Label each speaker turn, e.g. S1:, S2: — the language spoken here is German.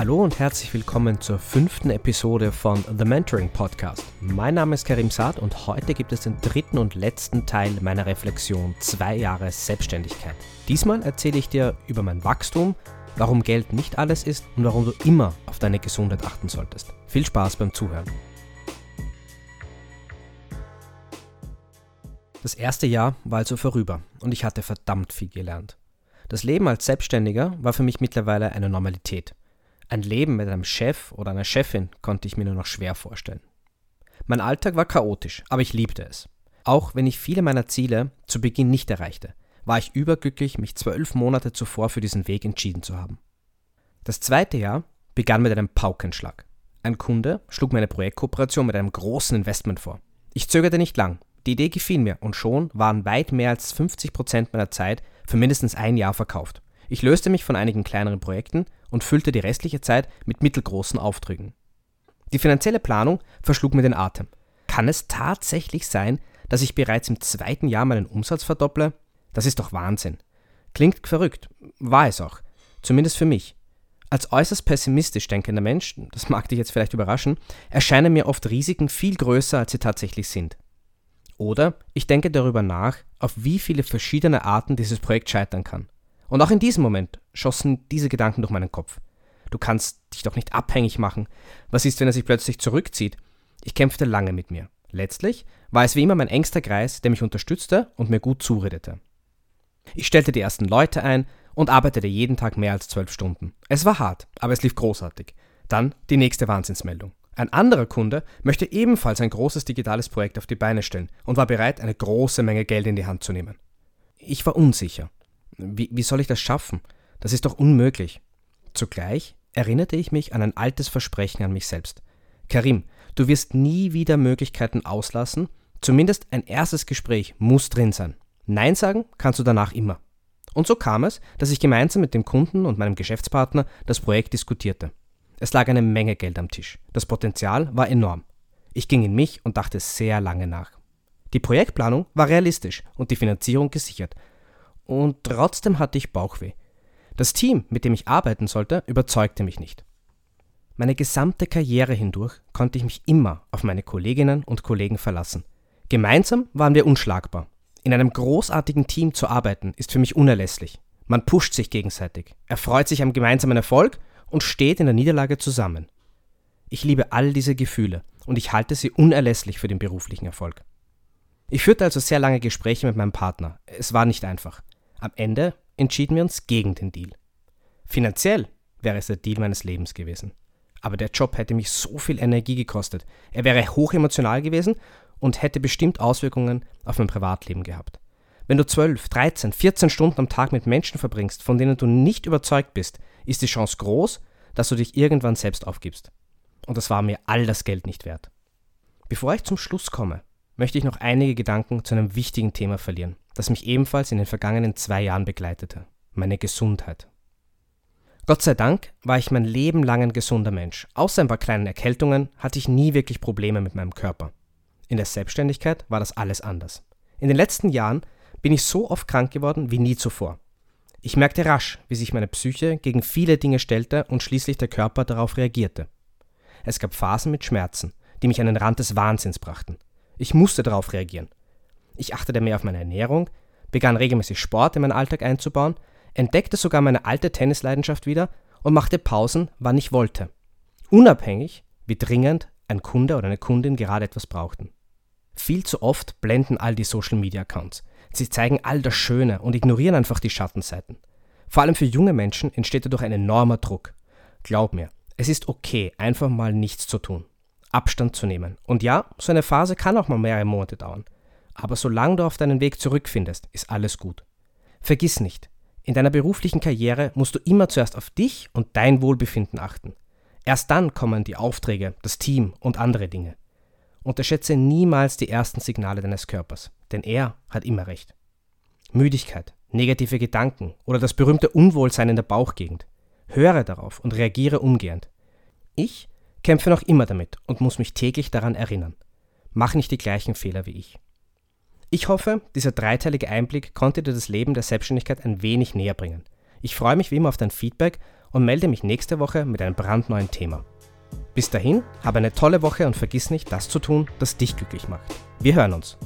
S1: Hallo und herzlich willkommen zur fünften Episode von The Mentoring Podcast. Mein Name ist Karim Saad und heute gibt es den dritten und letzten Teil meiner Reflexion zwei Jahre Selbstständigkeit. Diesmal erzähle ich dir über mein Wachstum, warum Geld nicht alles ist und warum du immer auf deine Gesundheit achten solltest. Viel Spaß beim Zuhören. Das erste Jahr war also vorüber und ich hatte verdammt viel gelernt. Das Leben als Selbstständiger war für mich mittlerweile eine Normalität. Ein Leben mit einem Chef oder einer Chefin konnte ich mir nur noch schwer vorstellen. Mein Alltag war chaotisch, aber ich liebte es. Auch wenn ich viele meiner Ziele zu Beginn nicht erreichte, war ich überglücklich, mich zwölf Monate zuvor für diesen Weg entschieden zu haben. Das zweite Jahr begann mit einem Paukenschlag. Ein Kunde schlug mir eine Projektkooperation mit einem großen Investment vor. Ich zögerte nicht lang. Die Idee gefiel mir und schon waren weit mehr als 50 Prozent meiner Zeit für mindestens ein Jahr verkauft. Ich löste mich von einigen kleineren Projekten und füllte die restliche Zeit mit mittelgroßen Aufträgen. Die finanzielle Planung verschlug mir den Atem. Kann es tatsächlich sein, dass ich bereits im zweiten Jahr meinen Umsatz verdopple? Das ist doch Wahnsinn. Klingt verrückt, war es auch, zumindest für mich. Als äußerst pessimistisch denkender Mensch, das mag dich jetzt vielleicht überraschen, erscheinen mir oft Risiken viel größer, als sie tatsächlich sind. Oder ich denke darüber nach, auf wie viele verschiedene Arten dieses Projekt scheitern kann. Und auch in diesem Moment schossen diese Gedanken durch meinen Kopf. Du kannst dich doch nicht abhängig machen. Was ist, wenn er sich plötzlich zurückzieht? Ich kämpfte lange mit mir. Letztlich war es wie immer mein engster Kreis, der mich unterstützte und mir gut zuredete. Ich stellte die ersten Leute ein und arbeitete jeden Tag mehr als zwölf Stunden. Es war hart, aber es lief großartig. Dann die nächste Wahnsinnsmeldung. Ein anderer Kunde möchte ebenfalls ein großes digitales Projekt auf die Beine stellen und war bereit, eine große Menge Geld in die Hand zu nehmen. Ich war unsicher. Wie, wie soll ich das schaffen? Das ist doch unmöglich. Zugleich erinnerte ich mich an ein altes Versprechen an mich selbst. Karim, du wirst nie wieder Möglichkeiten auslassen, zumindest ein erstes Gespräch muss drin sein. Nein sagen kannst du danach immer. Und so kam es, dass ich gemeinsam mit dem Kunden und meinem Geschäftspartner das Projekt diskutierte. Es lag eine Menge Geld am Tisch. Das Potenzial war enorm. Ich ging in mich und dachte sehr lange nach. Die Projektplanung war realistisch und die Finanzierung gesichert, und trotzdem hatte ich Bauchweh. Das Team, mit dem ich arbeiten sollte, überzeugte mich nicht. Meine gesamte Karriere hindurch konnte ich mich immer auf meine Kolleginnen und Kollegen verlassen. Gemeinsam waren wir unschlagbar. In einem großartigen Team zu arbeiten ist für mich unerlässlich. Man pusht sich gegenseitig, erfreut sich am gemeinsamen Erfolg und steht in der Niederlage zusammen. Ich liebe all diese Gefühle und ich halte sie unerlässlich für den beruflichen Erfolg. Ich führte also sehr lange Gespräche mit meinem Partner. Es war nicht einfach. Am Ende entschieden wir uns gegen den Deal. Finanziell wäre es der Deal meines Lebens gewesen. Aber der Job hätte mich so viel Energie gekostet. Er wäre hochemotional gewesen und hätte bestimmt Auswirkungen auf mein Privatleben gehabt. Wenn du 12, 13, 14 Stunden am Tag mit Menschen verbringst, von denen du nicht überzeugt bist, ist die Chance groß, dass du dich irgendwann selbst aufgibst. Und das war mir all das Geld nicht wert. Bevor ich zum Schluss komme, möchte ich noch einige Gedanken zu einem wichtigen Thema verlieren, das mich ebenfalls in den vergangenen zwei Jahren begleitete, meine Gesundheit. Gott sei Dank war ich mein Leben lang ein gesunder Mensch. Außer ein paar kleinen Erkältungen hatte ich nie wirklich Probleme mit meinem Körper. In der Selbstständigkeit war das alles anders. In den letzten Jahren bin ich so oft krank geworden wie nie zuvor. Ich merkte rasch, wie sich meine Psyche gegen viele Dinge stellte und schließlich der Körper darauf reagierte. Es gab Phasen mit Schmerzen, die mich an den Rand des Wahnsinns brachten. Ich musste darauf reagieren. Ich achtete mehr auf meine Ernährung, begann regelmäßig Sport in meinen Alltag einzubauen, entdeckte sogar meine alte Tennisleidenschaft wieder und machte Pausen, wann ich wollte. Unabhängig, wie dringend ein Kunde oder eine Kundin gerade etwas brauchten. Viel zu oft blenden all die Social Media Accounts. Sie zeigen all das Schöne und ignorieren einfach die Schattenseiten. Vor allem für junge Menschen entsteht dadurch ein enormer Druck. Glaub mir, es ist okay, einfach mal nichts zu tun. Abstand zu nehmen. Und ja, so eine Phase kann auch mal mehrere Monate dauern. Aber solange du auf deinen Weg zurückfindest, ist alles gut. Vergiss nicht, in deiner beruflichen Karriere musst du immer zuerst auf dich und dein Wohlbefinden achten. Erst dann kommen die Aufträge, das Team und andere Dinge. Unterschätze niemals die ersten Signale deines Körpers, denn er hat immer recht. Müdigkeit, negative Gedanken oder das berühmte Unwohlsein in der Bauchgegend. Höre darauf und reagiere umgehend. Ich kämpfe noch immer damit und muss mich täglich daran erinnern. Mach nicht die gleichen Fehler wie ich. Ich hoffe, dieser dreiteilige Einblick konnte dir das Leben der Selbstständigkeit ein wenig näher bringen. Ich freue mich wie immer auf dein Feedback und melde mich nächste Woche mit einem brandneuen Thema. Bis dahin, habe eine tolle Woche und vergiss nicht, das zu tun, das dich glücklich macht. Wir hören uns.